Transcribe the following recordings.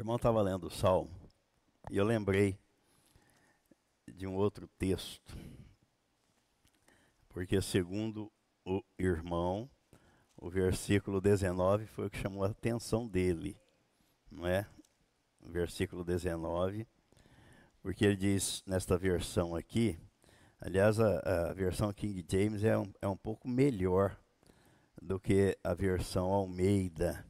O irmão estava lendo o Salmo e eu lembrei de um outro texto. Porque, segundo o irmão, o versículo 19 foi o que chamou a atenção dele, não é? O versículo 19, porque ele diz nesta versão aqui, aliás, a, a versão King James é um, é um pouco melhor do que a versão Almeida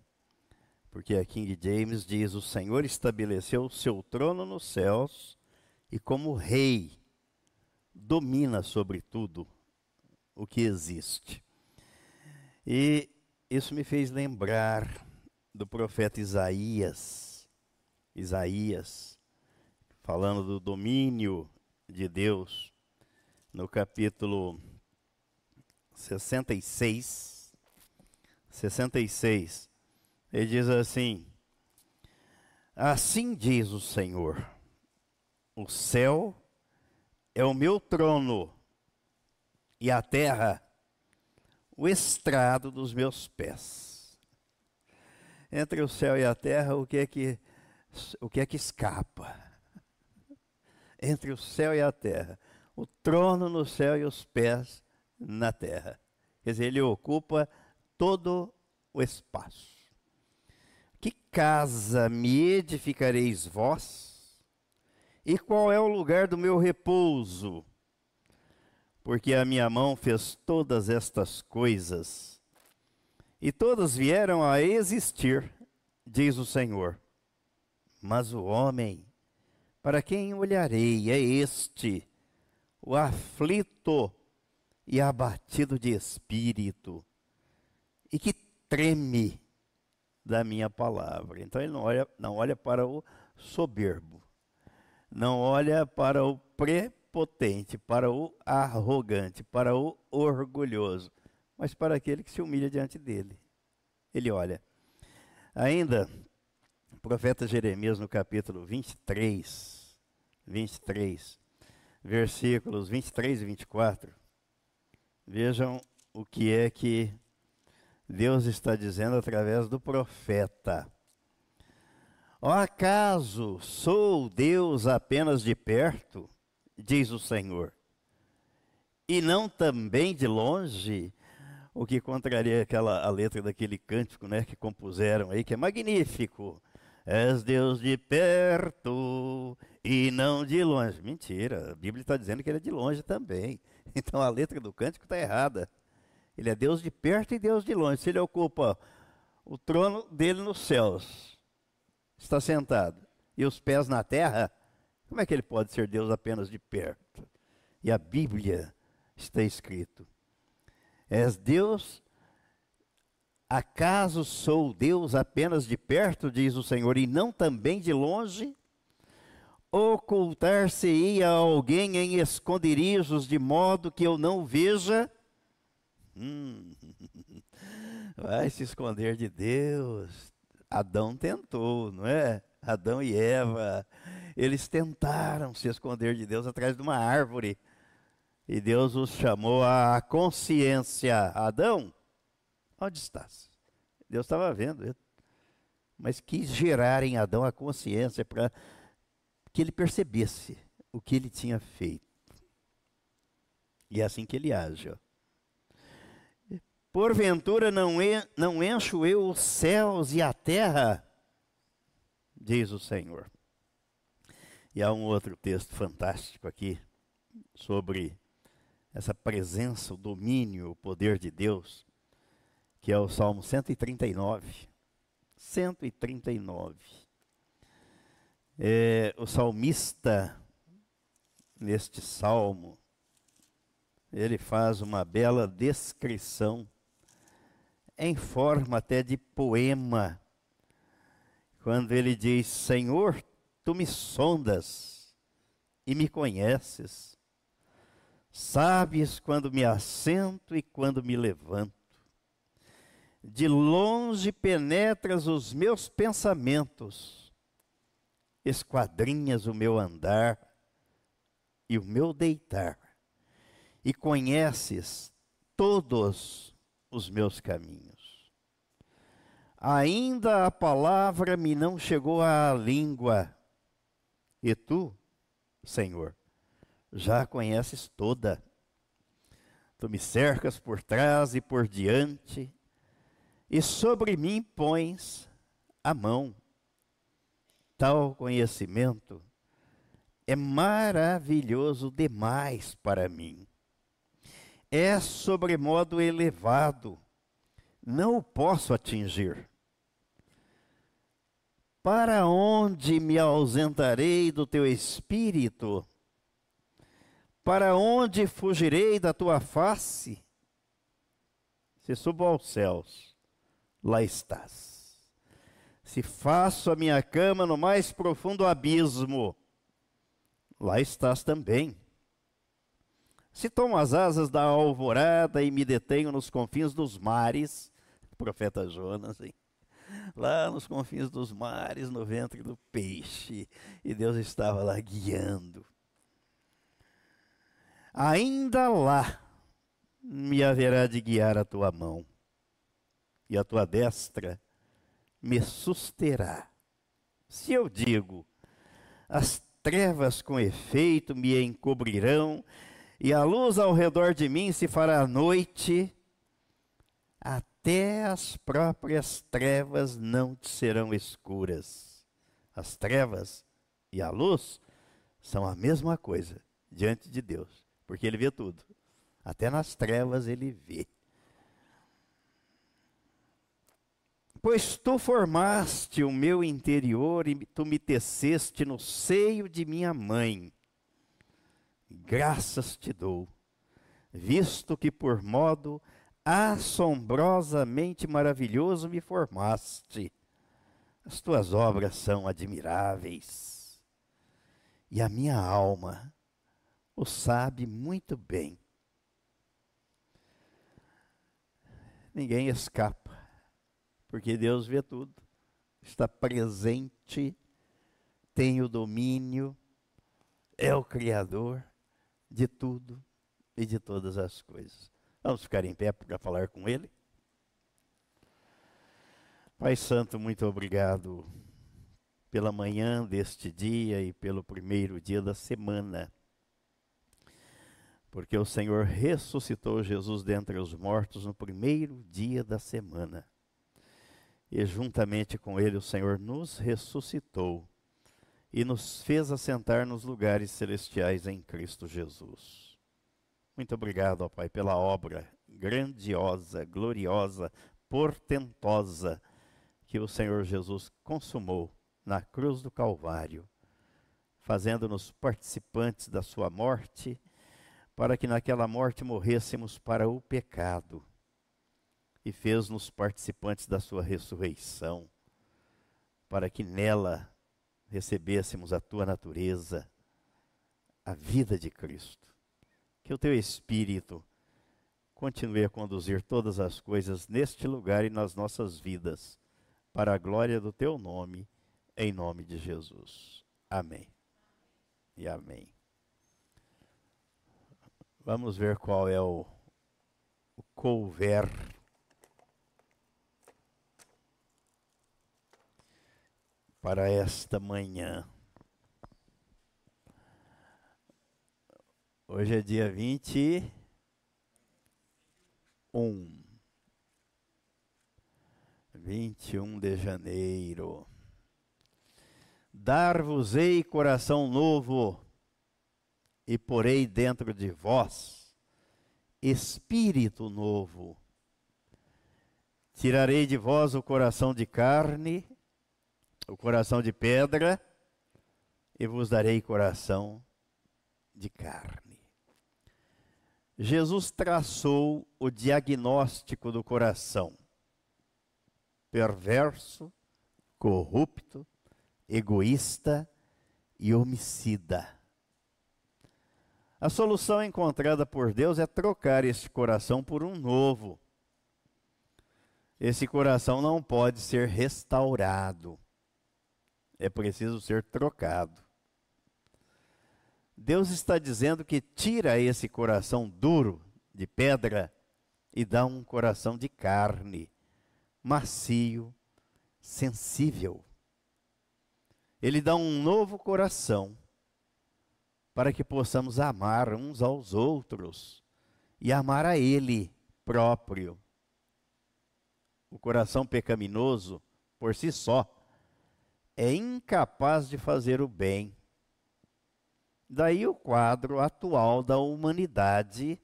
porque a King James diz: O Senhor estabeleceu o seu trono nos céus e, como rei, domina sobre tudo o que existe. E isso me fez lembrar do profeta Isaías. Isaías, falando do domínio de Deus, no capítulo 66. 66 ele diz assim: Assim diz o Senhor: O céu é o meu trono, e a terra o estrado dos meus pés. Entre o céu e a terra, o que é que o que é que escapa? Entre o céu e a terra, o trono no céu e os pés na terra. Quer dizer, ele ocupa todo o espaço. Que casa me edificareis vós? E qual é o lugar do meu repouso? Porque a minha mão fez todas estas coisas, e todas vieram a existir, diz o Senhor. Mas o homem, para quem olharei, é este, o aflito e abatido de espírito, e que treme da minha palavra. Então ele não olha, não olha para o soberbo, não olha para o prepotente, para o arrogante, para o orgulhoso, mas para aquele que se humilha diante dele. Ele olha. Ainda, o profeta Jeremias, no capítulo 23, 23, versículos 23 e 24, vejam o que é que Deus está dizendo através do profeta. Ó acaso sou Deus apenas de perto, diz o Senhor, e não também de longe? O que contraria aquela a letra daquele cântico, né, que compuseram aí, que é magnífico. És Deus de perto e não de longe. Mentira, a Bíblia está dizendo que ele é de longe também. Então a letra do cântico está errada. Ele é Deus de perto e Deus de longe. Se ele ocupa o trono dele nos céus, está sentado, e os pés na terra, como é que ele pode ser Deus apenas de perto? E a Bíblia está escrito: És Deus, acaso sou Deus apenas de perto, diz o Senhor, e não também de longe? Ocultar-se-ia alguém em esconderijos de modo que eu não veja? Hum, vai se esconder de Deus. Adão tentou, não é? Adão e Eva, eles tentaram se esconder de Deus atrás de uma árvore. E Deus os chamou à consciência. Adão, onde estás? Deus estava vendo, mas quis gerar em Adão a consciência para que ele percebesse o que ele tinha feito. E é assim que ele age. Ó. Porventura não, en não encho eu os céus e a terra, diz o Senhor. E há um outro texto fantástico aqui sobre essa presença, o domínio, o poder de Deus, que é o Salmo 139. 139. É, o salmista, neste salmo, ele faz uma bela descrição em forma até de poema, quando ele diz: Senhor, tu me sondas e me conheces, sabes quando me assento e quando me levanto. De longe penetras os meus pensamentos, esquadrinhas o meu andar e o meu deitar, e conheces todos os meus caminhos. Ainda a palavra me não chegou à língua, e tu, Senhor, já a conheces toda. Tu me cercas por trás e por diante, e sobre mim pões a mão. Tal conhecimento é maravilhoso demais para mim. É sobremodo elevado, não o posso atingir. Para onde me ausentarei do teu espírito? Para onde fugirei da tua face? Se subo aos céus, lá estás. Se faço a minha cama no mais profundo abismo, lá estás também. Se tomo as asas da alvorada e me detenho nos confins dos mares, profeta Jonas, hein? lá nos confins dos mares, no ventre do peixe, e Deus estava lá guiando. Ainda lá me haverá de guiar a tua mão, e a tua destra me susterá. Se eu digo, as trevas com efeito me encobrirão, e a luz ao redor de mim se fará noite, até as próprias trevas não te serão escuras. As trevas e a luz são a mesma coisa diante de Deus, porque Ele vê tudo. Até nas trevas Ele vê. Pois tu formaste o meu interior e tu me teceste no seio de minha mãe. Graças te dou, visto que por modo assombrosamente maravilhoso me formaste. As tuas obras são admiráveis. E a minha alma o sabe muito bem. Ninguém escapa porque Deus vê tudo, está presente, tem o domínio, é o Criador de tudo e de todas as coisas. Vamos ficar em pé para falar com Ele? Pai Santo, muito obrigado pela manhã deste dia e pelo primeiro dia da semana. Porque o Senhor ressuscitou Jesus dentre os mortos no primeiro dia da semana e juntamente com ele o Senhor nos ressuscitou e nos fez assentar nos lugares celestiais em Cristo Jesus. Muito obrigado, ó Pai, pela obra grandiosa, gloriosa, portentosa que o Senhor Jesus consumou na cruz do Calvário, fazendo-nos participantes da sua morte, para que naquela morte morrêssemos para o pecado e fez-nos participantes da sua ressurreição, para que nela recebêssemos a tua natureza, a vida de Cristo. Que o teu Espírito continue a conduzir todas as coisas neste lugar e nas nossas vidas, para a glória do teu nome, em nome de Jesus. Amém. E amém. Vamos ver qual é o, o couver para esta manhã. Hoje é dia 21. Vinte e um de janeiro. Dar-vos-ei coração novo, e porei dentro de vós espírito novo. Tirarei de vós o coração de carne, o coração de pedra e vos darei coração de carne. Jesus traçou o diagnóstico do coração: perverso, corrupto, egoísta e homicida. A solução encontrada por Deus é trocar este coração por um novo. Esse coração não pode ser restaurado é preciso ser trocado. Deus está dizendo que tira esse coração duro de pedra e dá um coração de carne, macio, sensível. Ele dá um novo coração para que possamos amar uns aos outros e amar a Ele próprio. O coração pecaminoso, por si só, é incapaz de fazer o bem. Daí o quadro atual da humanidade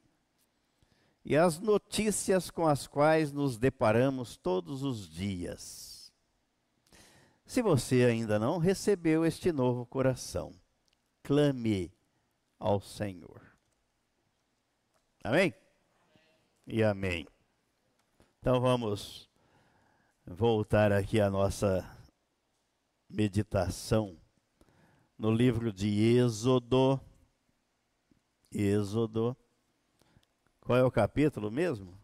e as notícias com as quais nos deparamos todos os dias. Se você ainda não recebeu este novo coração, clame ao Senhor. Amém? E amém. Então vamos voltar aqui à nossa meditação no livro de Êxodo. Êxodo. Qual é o capítulo mesmo?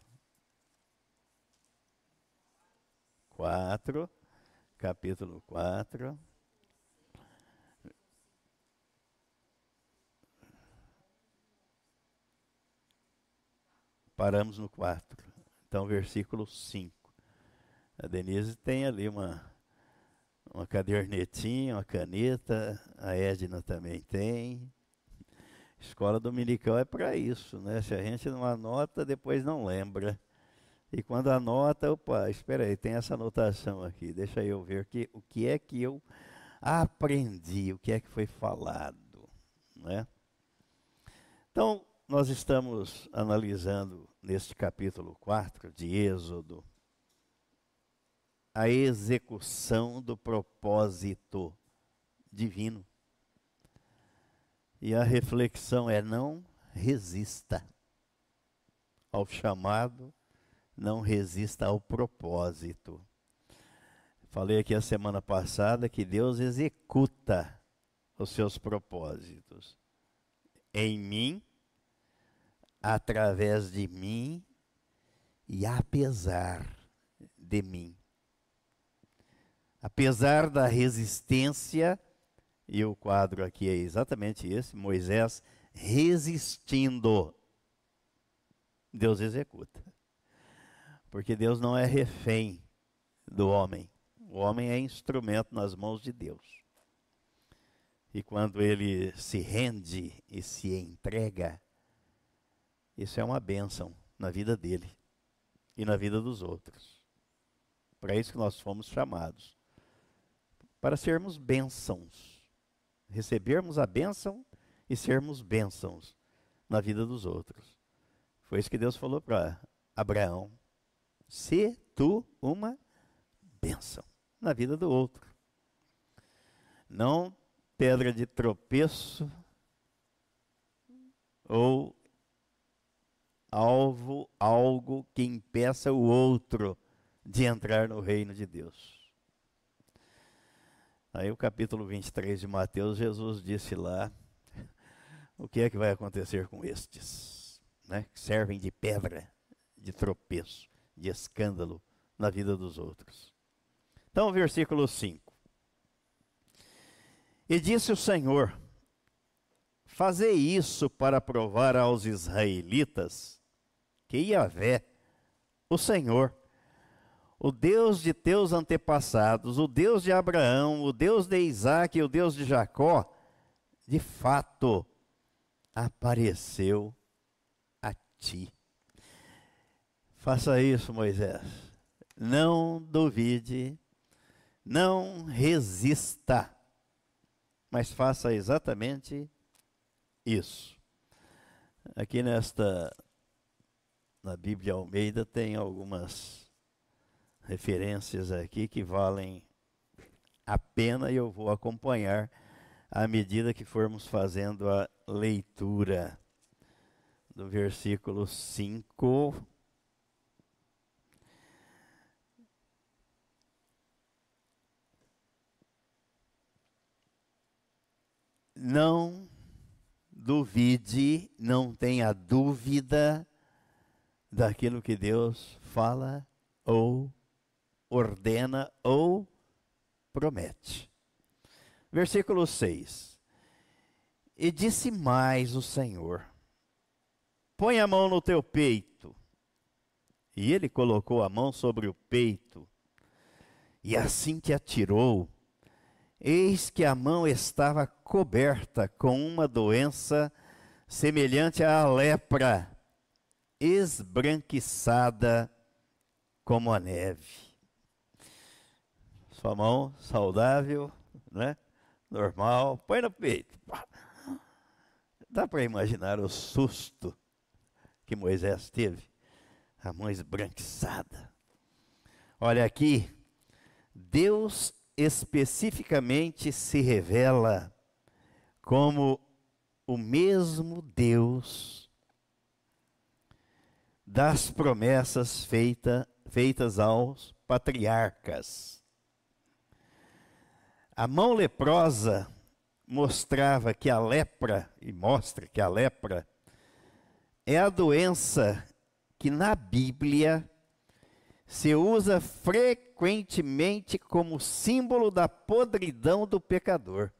Quatro. Capítulo quatro. Paramos no 4. Então, versículo 5. A Denise tem ali uma, uma cadernetinha, uma caneta, a Edna também tem. Escola dominical é para isso, né? Se a gente não anota, depois não lembra. E quando anota, opa, espera aí, tem essa anotação aqui, deixa eu ver que, o que é que eu aprendi, o que é que foi falado, né? Então, nós estamos analisando neste capítulo 4 de Êxodo a execução do propósito divino. E a reflexão é: não resista ao chamado, não resista ao propósito. Falei aqui a semana passada que Deus executa os seus propósitos em mim através de mim e apesar de mim. Apesar da resistência, e o quadro aqui é exatamente esse: Moisés resistindo, Deus executa. Porque Deus não é refém do homem, o homem é instrumento nas mãos de Deus. E quando ele se rende e se entrega, isso é uma bênção na vida dele e na vida dos outros. Para isso que nós fomos chamados. Para sermos bênçãos. Recebermos a bênção e sermos bênçãos na vida dos outros. Foi isso que Deus falou para Abraão. Se tu uma bênção na vida do outro. Não pedra de tropeço ou alvo, algo que impeça o outro de entrar no reino de Deus. Aí o capítulo 23 de Mateus, Jesus disse lá o que é que vai acontecer com estes, né? Que servem de pedra, de tropeço, de escândalo na vida dos outros. Então, versículo 5. E disse o Senhor: Fazei isso para provar aos israelitas que Yahvé, o Senhor, o Deus de teus antepassados, o Deus de Abraão, o Deus de Isaac e o Deus de Jacó, de fato apareceu a ti. Faça isso, Moisés. Não duvide, não resista, mas faça exatamente isso. Aqui nesta na Bíblia Almeida tem algumas referências aqui que valem a pena e eu vou acompanhar à medida que formos fazendo a leitura do versículo 5. Não duvide, não tenha dúvida daquilo que Deus fala ou ordena ou promete. Versículo 6. E disse mais o Senhor: Põe a mão no teu peito. E ele colocou a mão sobre o peito. E assim que atirou, eis que a mão estava coberta com uma doença semelhante à lepra, esbranquiçada como a neve. Sua mão saudável, né? Normal, põe no peito. Dá para imaginar o susto que Moisés teve? A mão esbranquiçada. Olha aqui, Deus especificamente se revela como o mesmo Deus das promessas feita, feitas aos patriarcas. A mão leprosa mostrava que a lepra, e mostra que a lepra, é a doença que na Bíblia se usa frequentemente como símbolo da podridão do pecador.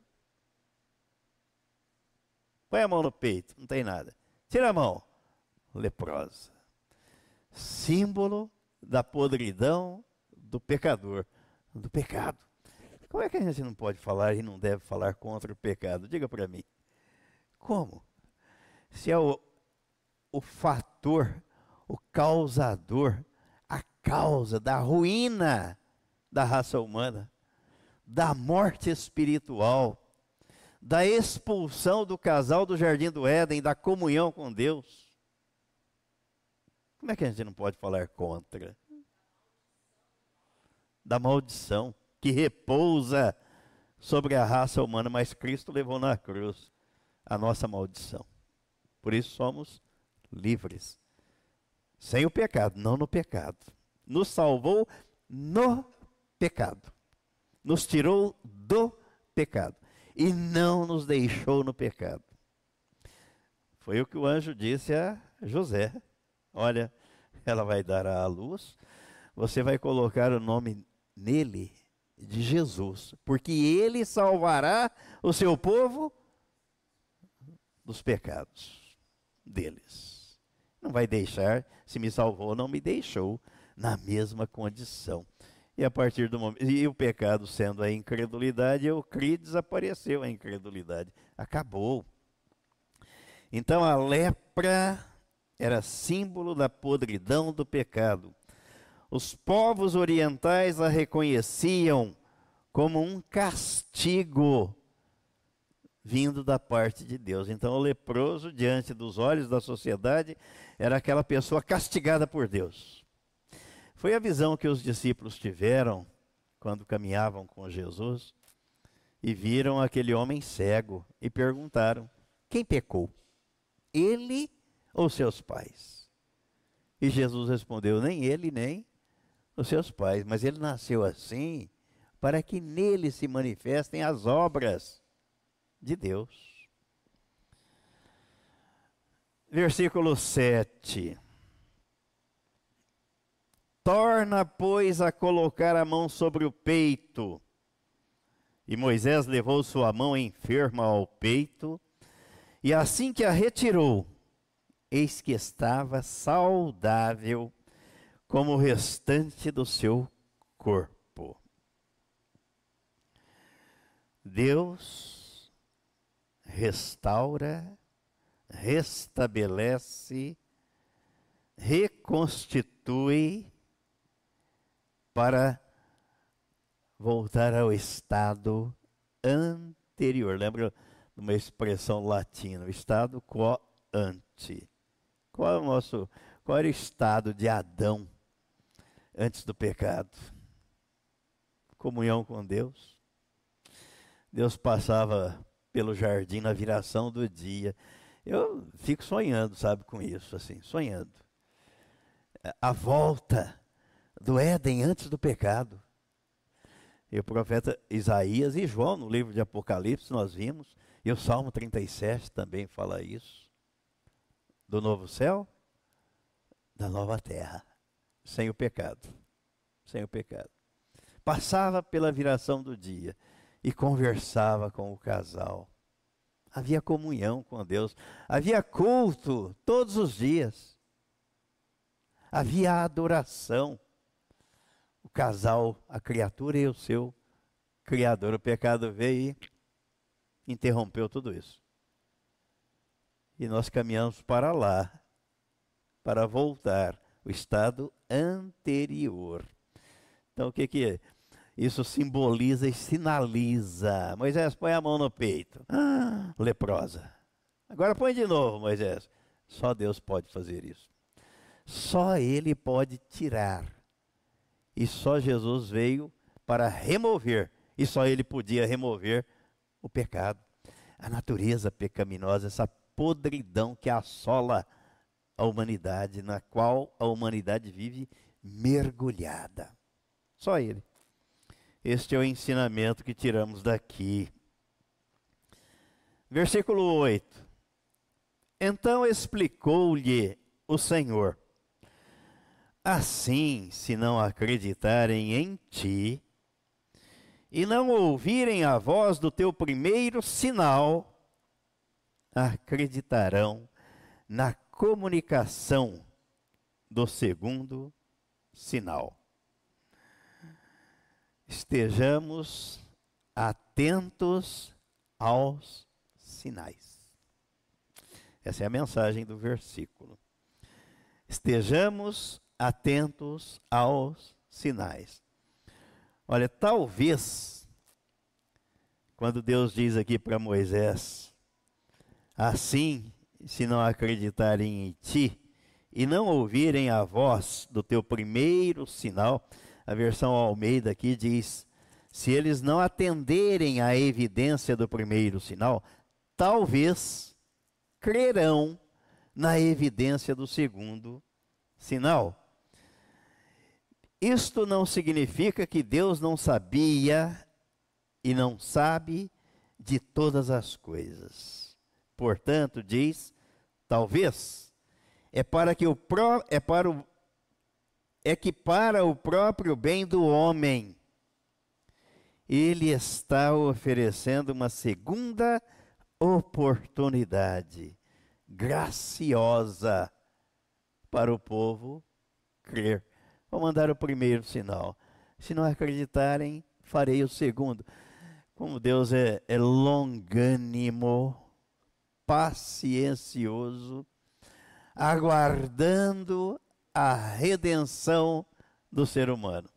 Põe a mão no peito, não tem nada. Tira a mão, leprosa. Símbolo da podridão do pecador, do pecado. Como é que a gente não pode falar e não deve falar contra o pecado? Diga para mim. Como? Se é o, o fator, o causador, a causa da ruína da raça humana, da morte espiritual, da expulsão do casal do jardim do Éden, da comunhão com Deus. Como é que a gente não pode falar contra? Da maldição que repousa sobre a raça humana, mas Cristo levou na cruz a nossa maldição. Por isso somos livres. Sem o pecado, não no pecado. Nos salvou no pecado. Nos tirou do pecado. E não nos deixou no pecado. Foi o que o anjo disse a José. Olha, ela vai dar à luz, você vai colocar o nome nele de Jesus, porque ele salvará o seu povo dos pecados deles. Não vai deixar, se me salvou, não me deixou na mesma condição. E a partir do momento, e o pecado sendo a incredulidade, eu criei, desapareceu a incredulidade. Acabou. Então a lepra era símbolo da podridão do pecado. Os povos orientais a reconheciam como um castigo vindo da parte de Deus. Então, o leproso, diante dos olhos da sociedade, era aquela pessoa castigada por Deus. Foi a visão que os discípulos tiveram quando caminhavam com Jesus e viram aquele homem cego e perguntaram: quem pecou? Ele ou seus pais? E Jesus respondeu: nem ele, nem os seus pais, mas ele nasceu assim para que nele se manifestem as obras de Deus. Versículo 7. Torna, pois, a colocar a mão sobre o peito. E Moisés levou sua mão enferma ao peito, e assim que a retirou, eis que estava saudável como o restante do seu corpo. Deus restaura, restabelece, reconstitui para voltar ao estado anterior. Lembra uma expressão latina, o estado quo ante. Qual é o nosso, qual era o estado de Adão antes do pecado. Comunhão com Deus. Deus passava pelo jardim na viração do dia. Eu fico sonhando, sabe, com isso, assim, sonhando. A volta do Éden antes do pecado. E o profeta Isaías e João, no livro de Apocalipse, nós vimos, e o Salmo 37 também fala isso. Do novo céu, da nova terra sem o pecado. Sem o pecado. Passava pela viração do dia e conversava com o casal. Havia comunhão com Deus, havia culto todos os dias. Havia adoração. o casal, a criatura e o seu Criador. O pecado veio e interrompeu tudo isso. E nós caminhamos para lá, para voltar o estado anterior. Então o que que é? Isso simboliza e sinaliza. Moisés, põe a mão no peito. Ah, leprosa. Agora põe de novo, Moisés. Só Deus pode fazer isso. Só Ele pode tirar. E só Jesus veio para remover. E só Ele podia remover o pecado. A natureza pecaminosa, essa podridão que assola a humanidade, na qual a humanidade vive mergulhada. Só Ele. Este é o ensinamento que tiramos daqui. Versículo 8. Então explicou-lhe o Senhor: Assim, se não acreditarem em ti e não ouvirem a voz do teu primeiro sinal, acreditarão na comunicação do segundo sinal. Estejamos atentos aos sinais. Essa é a mensagem do versículo. Estejamos atentos aos sinais. Olha, talvez, quando Deus diz aqui para Moisés, assim, se não acreditarem em ti e não ouvirem a voz do teu primeiro sinal, a versão Almeida aqui diz: se eles não atenderem à evidência do primeiro sinal, talvez crerão na evidência do segundo sinal. Isto não significa que Deus não sabia e não sabe de todas as coisas. Portanto, diz, talvez, é para que o pró, é para o é que para o próprio bem do homem ele está oferecendo uma segunda oportunidade graciosa para o povo crer. Vou mandar o primeiro sinal. Se não acreditarem, farei o segundo. Como Deus é, é longânimo, paciencioso, aguardando a redenção do ser humano.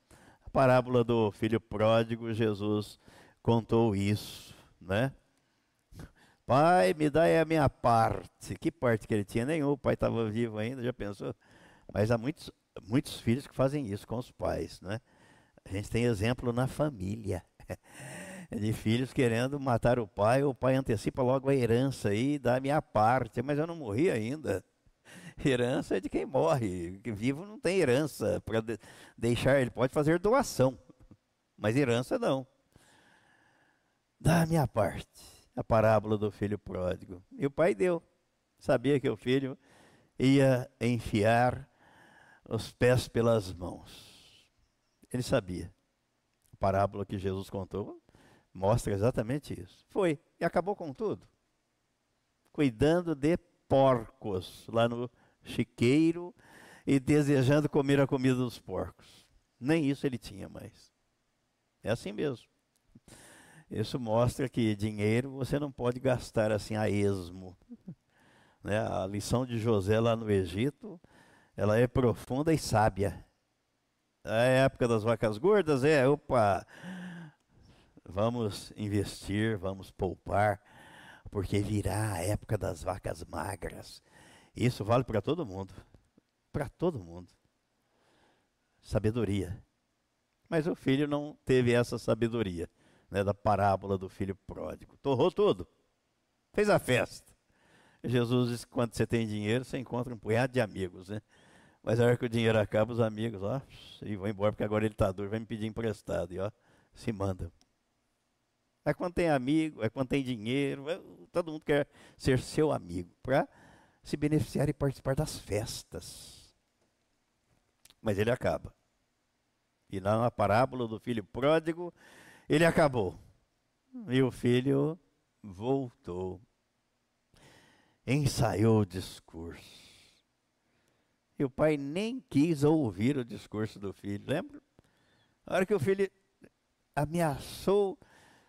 A parábola do filho pródigo, Jesus contou isso, né? Pai, me dá a minha parte. Que parte que ele tinha? Nenhum. O pai estava vivo ainda, já pensou? Mas há muitos, muitos filhos que fazem isso com os pais, né? A gente tem exemplo na família. De filhos querendo matar o pai, o pai antecipa logo a herança aí, dá a minha parte, mas eu não morri ainda. Herança é de quem morre, vivo não tem herança para de deixar, ele pode fazer doação, mas herança não. Dá a minha parte a parábola do filho pródigo. E o pai deu. Sabia que o filho ia enfiar os pés pelas mãos. Ele sabia. A parábola que Jesus contou mostra exatamente isso. Foi e acabou com tudo. Cuidando de porcos lá no chiqueiro e desejando comer a comida dos porcos. Nem isso ele tinha mais. É assim mesmo. Isso mostra que dinheiro você não pode gastar assim a esmo. Né? A lição de José lá no Egito, ela é profunda e sábia. É a época das vacas gordas, é, opa, vamos investir, vamos poupar, porque virá a época das vacas magras. Isso vale para todo mundo, para todo mundo. Sabedoria. Mas o filho não teve essa sabedoria né, da parábola do filho pródigo. Torrou tudo. Fez a festa. Jesus disse que quando você tem dinheiro, você encontra um punhado de amigos, né? Mas a hora que o dinheiro acaba, os amigos, ó, e vão embora, porque agora ele está duro, vai me pedir emprestado, e ó, se manda. É quando tem amigo, é quando tem dinheiro, é, todo mundo quer ser seu amigo, para se beneficiar e participar das festas. Mas ele acaba. E lá na parábola do filho pródigo, ele acabou. E o filho voltou. Ensaiou o discurso. E o pai nem quis ouvir o discurso do filho, lembra? A hora que o filho ameaçou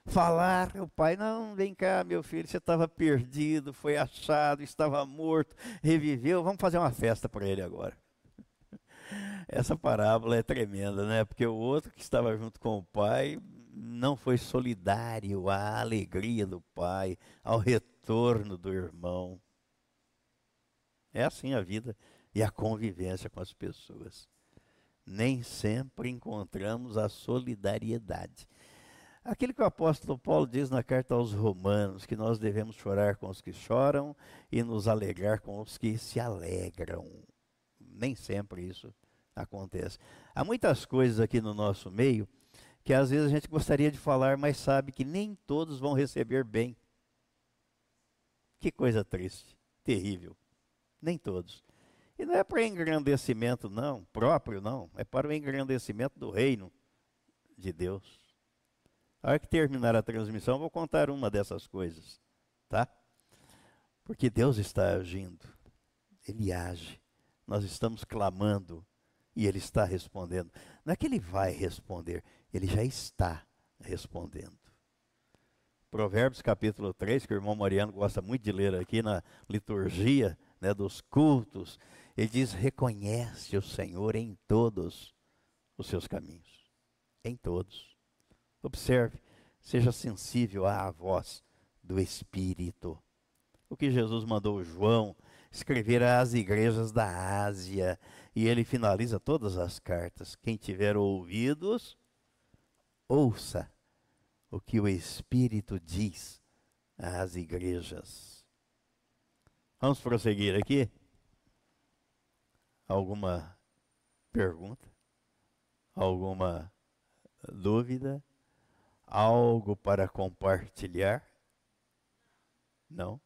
falar, o pai, não, vem cá, meu filho, você estava perdido, foi achado, estava morto, reviveu, vamos fazer uma festa para ele agora. Essa parábola é tremenda, né? Porque o outro que estava junto com o pai não foi solidário à alegria do pai, ao retorno do irmão. É assim a vida e a convivência com as pessoas. Nem sempre encontramos a solidariedade. Aquilo que o apóstolo Paulo diz na carta aos Romanos, que nós devemos chorar com os que choram e nos alegrar com os que se alegram. Nem sempre isso acontece. Há muitas coisas aqui no nosso meio que às vezes a gente gostaria de falar, mas sabe que nem todos vão receber bem. Que coisa triste, terrível. Nem todos. E não é para engrandecimento, não, próprio, não. É para o engrandecimento do reino de Deus. A hora que terminar a transmissão, vou contar uma dessas coisas, tá? Porque Deus está agindo, Ele age, nós estamos clamando e Ele está respondendo. Não é que Ele vai responder, Ele já está respondendo. Provérbios capítulo 3, que o irmão Mariano gosta muito de ler aqui na liturgia né, dos cultos, ele diz: reconhece o Senhor em todos os seus caminhos. Em todos. Observe, seja sensível à voz do Espírito. O que Jesus mandou João escrever às igrejas da Ásia, e ele finaliza todas as cartas. Quem tiver ouvidos, ouça o que o Espírito diz às igrejas. Vamos prosseguir aqui? Alguma pergunta? Alguma dúvida? Algo para compartilhar? Não?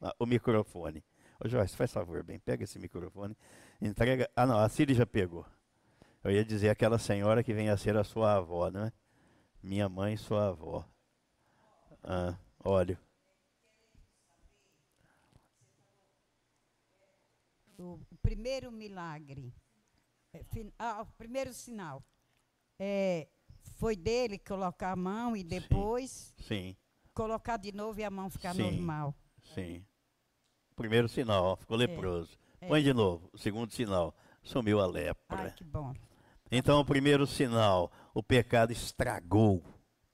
Ah, o microfone. Ô Joyce, faz favor, bem, pega esse microfone, entrega. Ah, não, a Siri já pegou. Eu ia dizer aquela senhora que vem a ser a sua avó, não é? Minha mãe, sua avó. Ah, olha. O primeiro milagre, é, ah, o primeiro sinal, é foi dele colocar a mão e depois sim, colocar de novo e a mão ficar sim, normal. Sim. Primeiro sinal, ó, ficou é, leproso. É. Põe de novo, o segundo sinal, sumiu a lepra. Ai, que bom. Então, o primeiro sinal, o pecado estragou,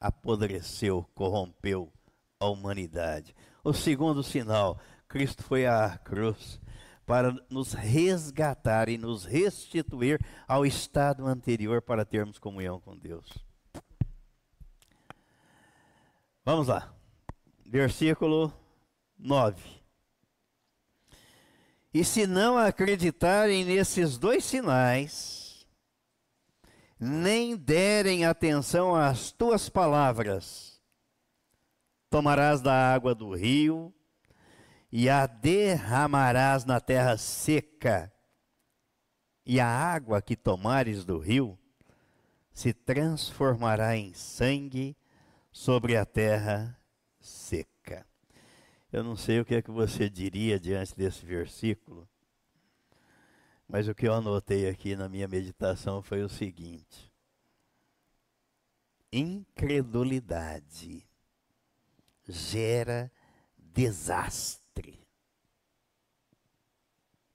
apodreceu, corrompeu a humanidade. O segundo sinal, Cristo foi à cruz para nos resgatar e nos restituir ao estado anterior para termos comunhão com Deus. Vamos lá. Versículo 9. E se não acreditarem nesses dois sinais, nem derem atenção às tuas palavras, tomarás da água do rio e a derramarás na terra seca, e a água que tomares do rio se transformará em sangue sobre a terra seca. Eu não sei o que é que você diria diante desse versículo, mas o que eu anotei aqui na minha meditação foi o seguinte: incredulidade gera desastre.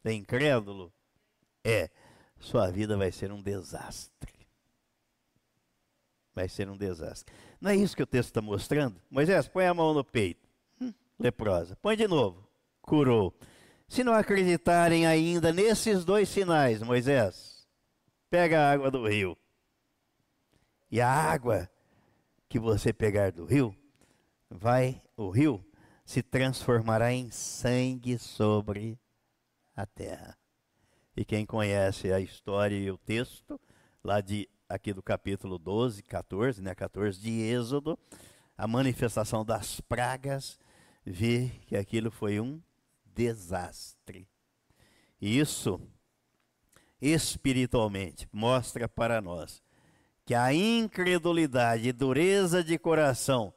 É incrédulo? É, sua vida vai ser um desastre vai ser um desastre. Não é isso que o texto está mostrando? Moisés, põe a mão no peito. Hum, leprosa. Põe de novo. Curou. Se não acreditarem ainda nesses dois sinais, Moisés, pega a água do rio. E a água que você pegar do rio, vai, o rio se transformará em sangue sobre a terra. E quem conhece a história e o texto, lá de aqui do capítulo 12, 14, né, 14 de Êxodo, a manifestação das pragas, vê que aquilo foi um desastre. E isso, espiritualmente, mostra para nós que a incredulidade e dureza de coração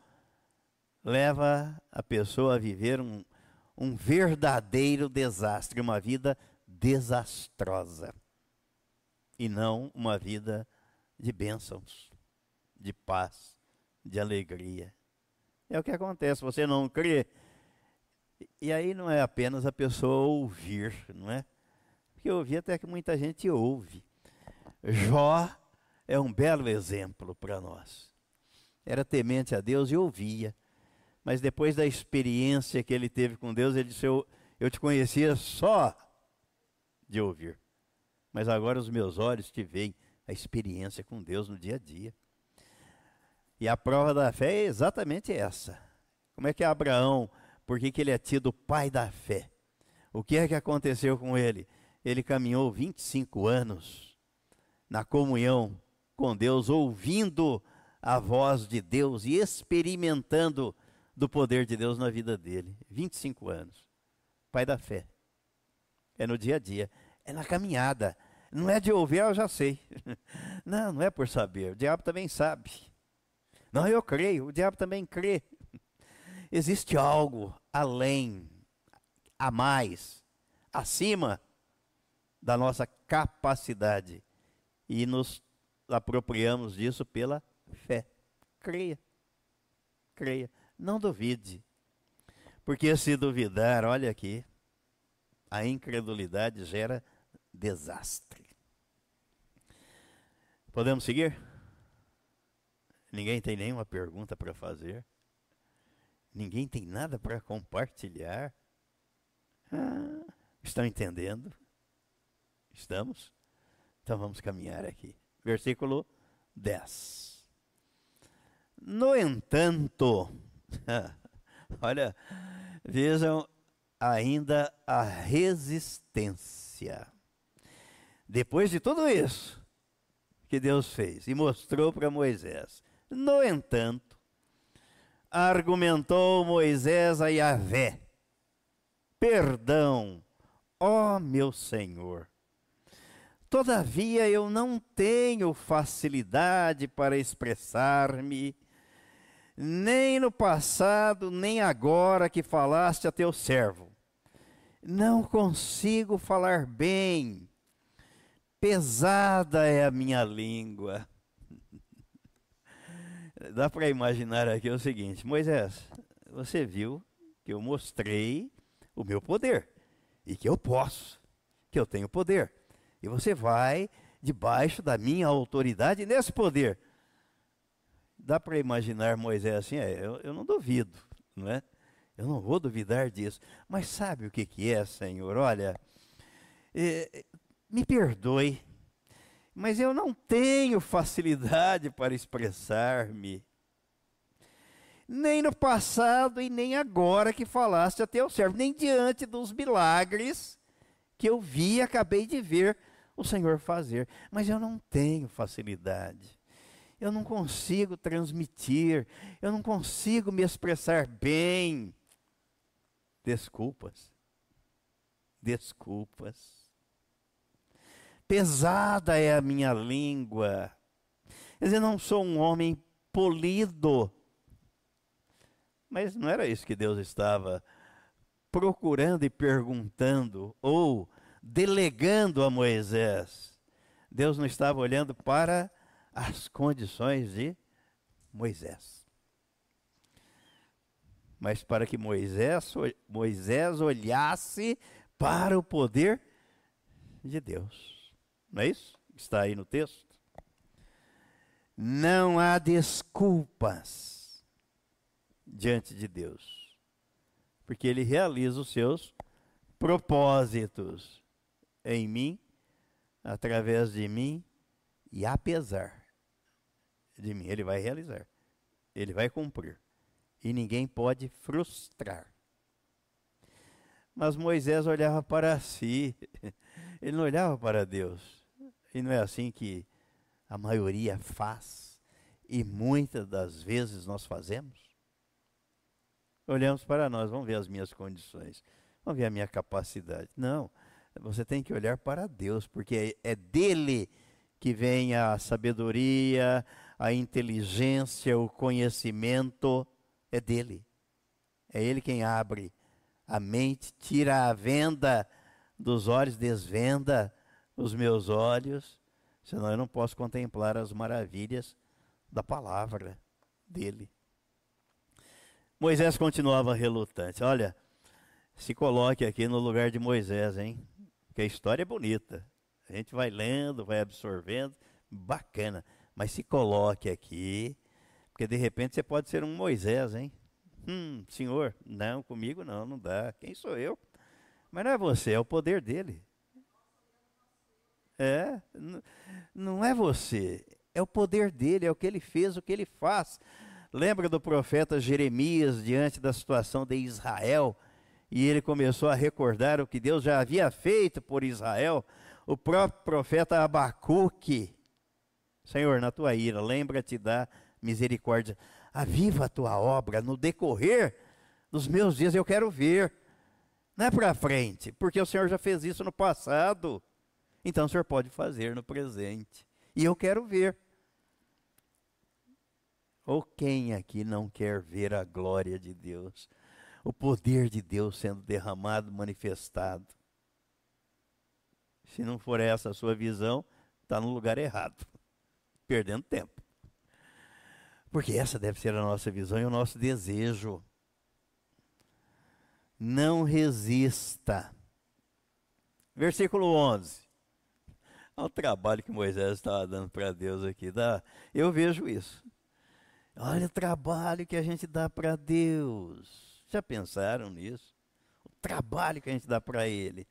leva a pessoa a viver um, um verdadeiro desastre, uma vida desastrosa, e não uma vida de bênçãos, de paz, de alegria. É o que acontece, você não crê. E aí não é apenas a pessoa ouvir, não é? Porque ouvir até que muita gente ouve. Jó é um belo exemplo para nós. Era temente a Deus e ouvia. Mas depois da experiência que ele teve com Deus, ele disse: Eu, eu te conhecia só de ouvir. Mas agora os meus olhos te veem a experiência com Deus no dia a dia. E a prova da fé é exatamente essa. Como é que Abraão, por que, que ele é tido pai da fé? O que é que aconteceu com ele? Ele caminhou 25 anos na comunhão com Deus, ouvindo a voz de Deus e experimentando do poder de Deus na vida dele. 25 anos. Pai da fé. É no dia a dia, é na caminhada. Não é de ouvir, eu já sei. Não, não é por saber. O diabo também sabe. Não, eu creio, o diabo também crê. Existe algo além, a mais, acima da nossa capacidade. E nos apropriamos disso pela fé. Creia. Creia. Não duvide. Porque se duvidar, olha aqui, a incredulidade gera desastre. Podemos seguir? Ninguém tem nenhuma pergunta para fazer? Ninguém tem nada para compartilhar? Ah, estão entendendo? Estamos? Então vamos caminhar aqui. Versículo 10. No entanto, olha, vejam ainda a resistência. Depois de tudo isso que Deus fez e mostrou para Moisés, no entanto, argumentou Moisés a Yahvé: Perdão, ó meu Senhor. Todavia eu não tenho facilidade para expressar-me, nem no passado, nem agora que falaste a teu servo. Não consigo falar bem, pesada é a minha língua. Dá para imaginar aqui o seguinte: Moisés, você viu que eu mostrei o meu poder e que eu posso, que eu tenho poder. E você vai debaixo da minha autoridade nesse poder. Dá para imaginar Moisés assim? É, eu, eu não duvido, não é? Eu não vou duvidar disso. Mas sabe o que, que é, Senhor? Olha, é, me perdoe, mas eu não tenho facilidade para expressar-me. Nem no passado e nem agora que falaste a teu servo, nem diante dos milagres que eu vi e acabei de ver o Senhor fazer, mas eu não tenho facilidade. Eu não consigo transmitir, eu não consigo me expressar bem. Desculpas. Desculpas. Pesada é a minha língua. Quer dizer, não sou um homem polido. Mas não era isso que Deus estava procurando e perguntando, ou delegando a Moisés. Deus não estava olhando para as condições de Moisés. Mas para que Moisés, Moisés olhasse para o poder de Deus. Não é isso? Está aí no texto. Não há desculpas diante de Deus, porque Ele realiza os seus propósitos em mim, através de mim e apesar de mim. Ele vai realizar, ele vai cumprir. E ninguém pode frustrar. Mas Moisés olhava para si, ele não olhava para Deus. E não é assim que a maioria faz, e muitas das vezes nós fazemos. Olhamos para nós, vamos ver as minhas condições, vamos ver a minha capacidade. Não, você tem que olhar para Deus, porque é dele que vem a sabedoria, a inteligência, o conhecimento, é dele. É ele quem abre a mente, tira a venda dos olhos, desvenda os meus olhos, Senão eu não posso contemplar as maravilhas da palavra dele. Moisés continuava relutante. Olha, se coloque aqui no lugar de Moisés, hein? Porque a história é bonita. A gente vai lendo, vai absorvendo, bacana. Mas se coloque aqui, porque de repente você pode ser um Moisés, hein? Hum, senhor, não, comigo não, não dá. Quem sou eu? Mas não é você, é o poder dele. É, não é você, é o poder dele, é o que ele fez, o que ele faz. Lembra do profeta Jeremias diante da situação de Israel? E ele começou a recordar o que Deus já havia feito por Israel. O próprio profeta Abacuque, Senhor, na tua ira, lembra-te da misericórdia. Aviva a tua obra no decorrer dos meus dias, eu quero ver. Não é para frente, porque o Senhor já fez isso no passado. Então o Senhor pode fazer no presente. E eu quero ver. Ou quem aqui não quer ver a glória de Deus? O poder de Deus sendo derramado, manifestado. Se não for essa a sua visão, está no lugar errado, perdendo tempo. Porque essa deve ser a nossa visão e o nosso desejo. Não resista. Versículo 11. Olha o trabalho que Moisés estava dando para Deus aqui. Dá, eu vejo isso. Olha o trabalho que a gente dá para Deus. Já pensaram nisso? O trabalho que a gente dá para Ele.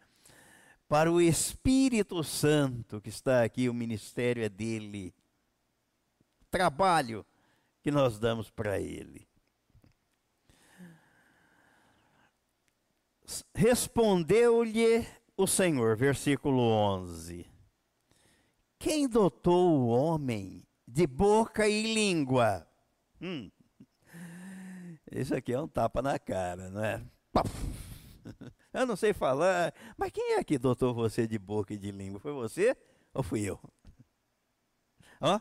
Para o Espírito Santo que está aqui, o ministério é dele. Trabalho que nós damos para Ele. Respondeu-lhe o Senhor, versículo 11: quem dotou o homem de boca e língua? Hum. Isso aqui é um tapa na cara, não é? Eu não sei falar, mas quem é que dotou você de boca e de língua? Foi você ou fui eu? Ó.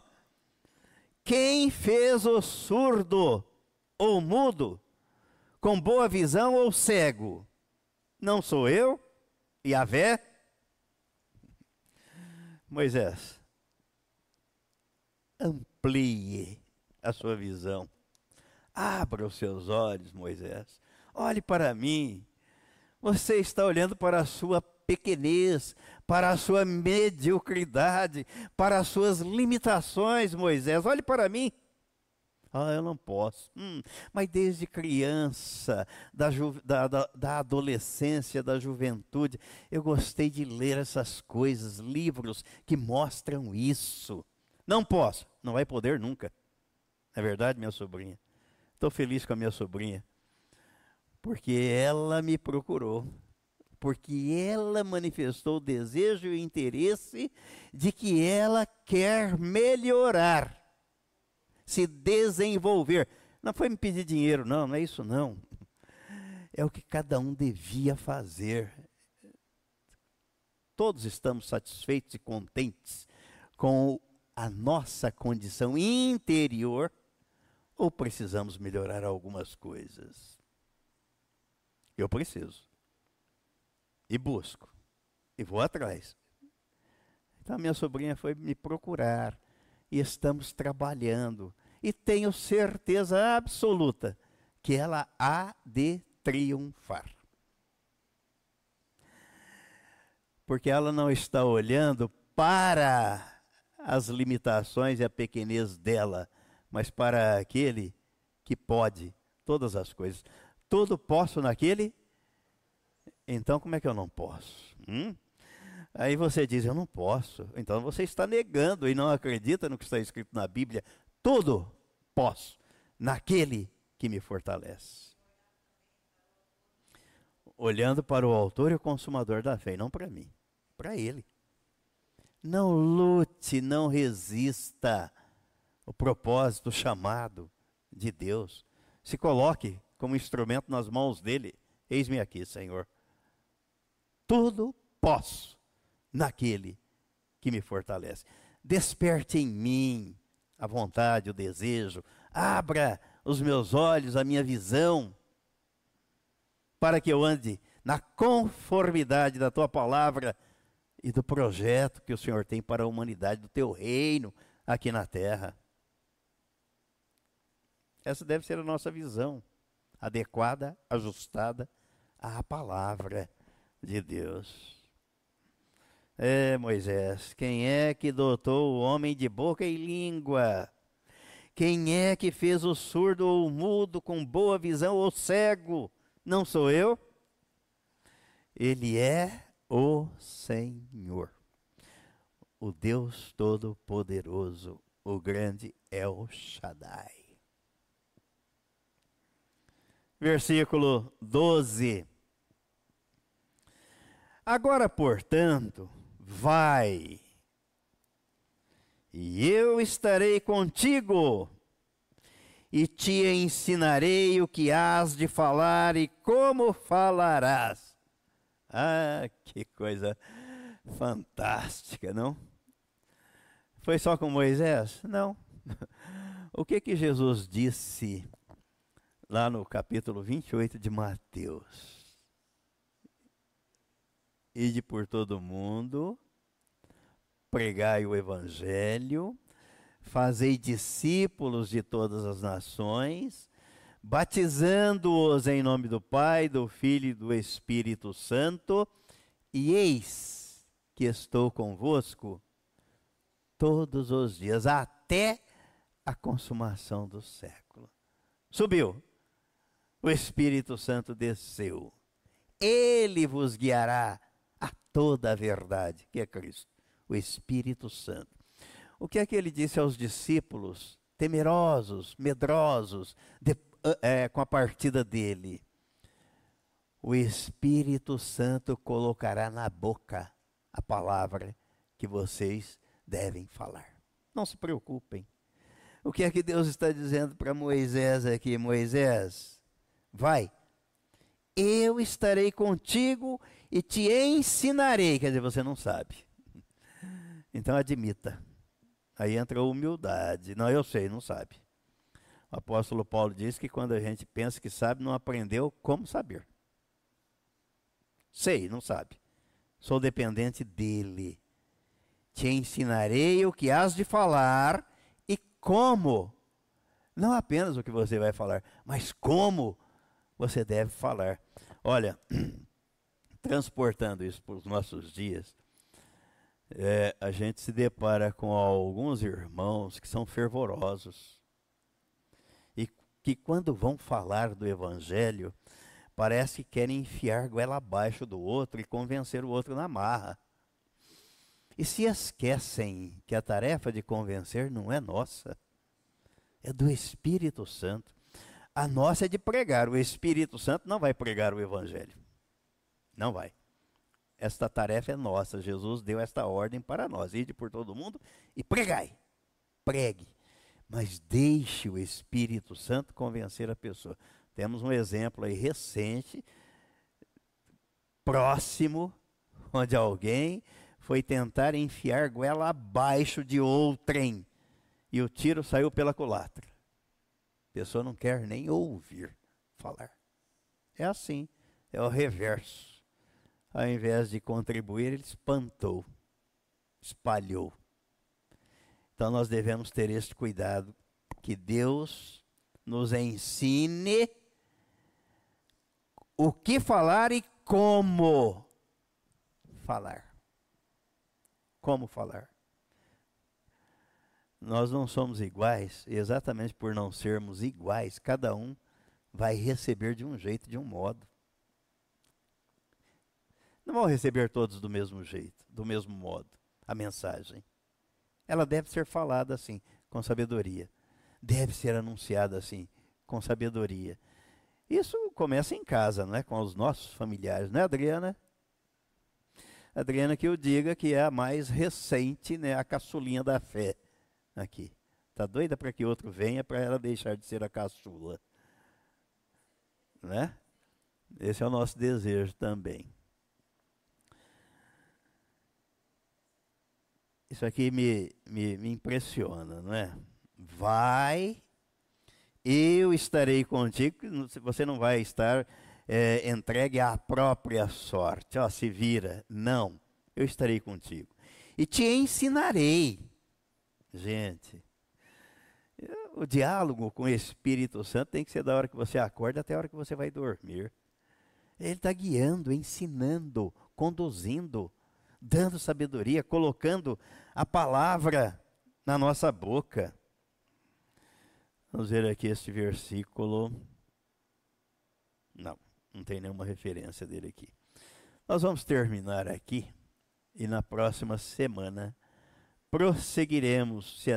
Quem fez o surdo ou mudo com boa visão ou cego? Não sou eu? E a vé? Moisés, amplie a sua visão. Abra os seus olhos, Moisés. Olhe para mim. Você está olhando para a sua pequenez, para a sua mediocridade, para as suas limitações, Moisés. Olhe para mim. Ah, eu não posso. Hum, mas desde criança, da, da, da, da, adolescência, da juventude, eu gostei de ler essas coisas, livros que mostram isso. Não posso. Não vai poder nunca. É verdade, minha sobrinha? Estou feliz com a minha sobrinha. Porque ela me procurou. Porque ela manifestou o desejo e o interesse de que ela quer melhorar se desenvolver. Não foi me pedir dinheiro, não, não é isso não. É o que cada um devia fazer. Todos estamos satisfeitos e contentes com a nossa condição interior ou precisamos melhorar algumas coisas? Eu preciso. E busco. E vou atrás. Então, minha sobrinha foi me procurar e estamos trabalhando. E tenho certeza absoluta que ela há de triunfar. Porque ela não está olhando para as limitações e a pequenez dela, mas para aquele que pode todas as coisas. Tudo posso naquele? Então como é que eu não posso? Hum? Aí você diz, eu não posso. Então você está negando e não acredita no que está escrito na Bíblia. Tudo posso naquele que me fortalece. Olhando para o autor e o consumador da fé, não para mim, para ele. Não lute, não resista o propósito, chamado de Deus. Se coloque como instrumento nas mãos dele. Eis-me aqui, Senhor. Tudo posso naquele que me fortalece. Desperte em mim a vontade, o desejo, abra os meus olhos, a minha visão, para que eu ande na conformidade da tua palavra e do projeto que o Senhor tem para a humanidade, do teu reino aqui na terra. Essa deve ser a nossa visão, adequada, ajustada à palavra de Deus. É, Moisés, quem é que dotou o homem de boca e língua? Quem é que fez o surdo ou o mudo com boa visão ou cego? Não sou eu? Ele é o Senhor, o Deus Todo-Poderoso, o grande El Shaddai. Versículo 12. Agora, portanto, vai, e eu estarei contigo, e te ensinarei o que hás de falar e como falarás. Ah, que coisa fantástica, não? Foi só com Moisés? Não. O que que Jesus disse lá no capítulo 28 de Mateus? Ide por todo mundo, pregai o evangelho, fazei discípulos de todas as nações, batizando-os em nome do Pai, do Filho e do Espírito Santo, e eis que estou convosco todos os dias, até a consumação do século. Subiu, o Espírito Santo desceu, ele vos guiará toda a verdade, que é Cristo, o Espírito Santo. O que é que ele disse aos discípulos, temerosos, medrosos, de, é, com a partida dele? O Espírito Santo colocará na boca a palavra que vocês devem falar. Não se preocupem. O que é que Deus está dizendo para Moisés aqui? Moisés, vai, eu estarei contigo e te ensinarei. Quer dizer, você não sabe. Então admita. Aí entra a humildade. Não, eu sei, não sabe. O apóstolo Paulo diz que quando a gente pensa que sabe, não aprendeu como saber. Sei, não sabe. Sou dependente dele. Te ensinarei o que has de falar e como. Não apenas o que você vai falar, mas como você deve falar. Olha, transportando isso para os nossos dias, é, a gente se depara com alguns irmãos que são fervorosos e que, quando vão falar do Evangelho, parece que querem enfiar goela abaixo do outro e convencer o outro na marra. E se esquecem que a tarefa de convencer não é nossa, é do Espírito Santo. A nossa é de pregar, o Espírito Santo não vai pregar o Evangelho. Não vai. Esta tarefa é nossa. Jesus deu esta ordem para nós. Ide por todo mundo e pregai. Pregue. Mas deixe o Espírito Santo convencer a pessoa. Temos um exemplo aí recente, próximo, onde alguém foi tentar enfiar goela abaixo de outrem. E o tiro saiu pela culatra. A pessoa não quer nem ouvir falar. É assim, é o reverso ao invés de contribuir, ele espantou, espalhou. Então nós devemos ter este cuidado, que Deus nos ensine o que falar e como falar. Como falar. Nós não somos iguais, exatamente por não sermos iguais, cada um vai receber de um jeito, de um modo. Não vão receber todos do mesmo jeito, do mesmo modo, a mensagem. Ela deve ser falada assim, com sabedoria. Deve ser anunciada assim, com sabedoria. Isso começa em casa, não é? Com os nossos familiares, não é, Adriana? Adriana, que eu diga que é a mais recente, né, a caçulinha da fé aqui. Tá doida para que outro venha para ela deixar de ser a caçula, né? Esse é o nosso desejo também. Isso aqui me, me, me impressiona, não é? Vai, eu estarei contigo, você não vai estar é, entregue à própria sorte. Ó, se vira. Não. eu estarei contigo. E te ensinarei. Gente, o diálogo com o Espírito Santo tem que ser da hora que você acorda até a hora que você vai dormir. Ele está guiando, ensinando, conduzindo, dando sabedoria, colocando a palavra na nossa boca. Vamos ver aqui este versículo. Não, não tem nenhuma referência dele aqui. Nós vamos terminar aqui e na próxima semana prosseguiremos. Se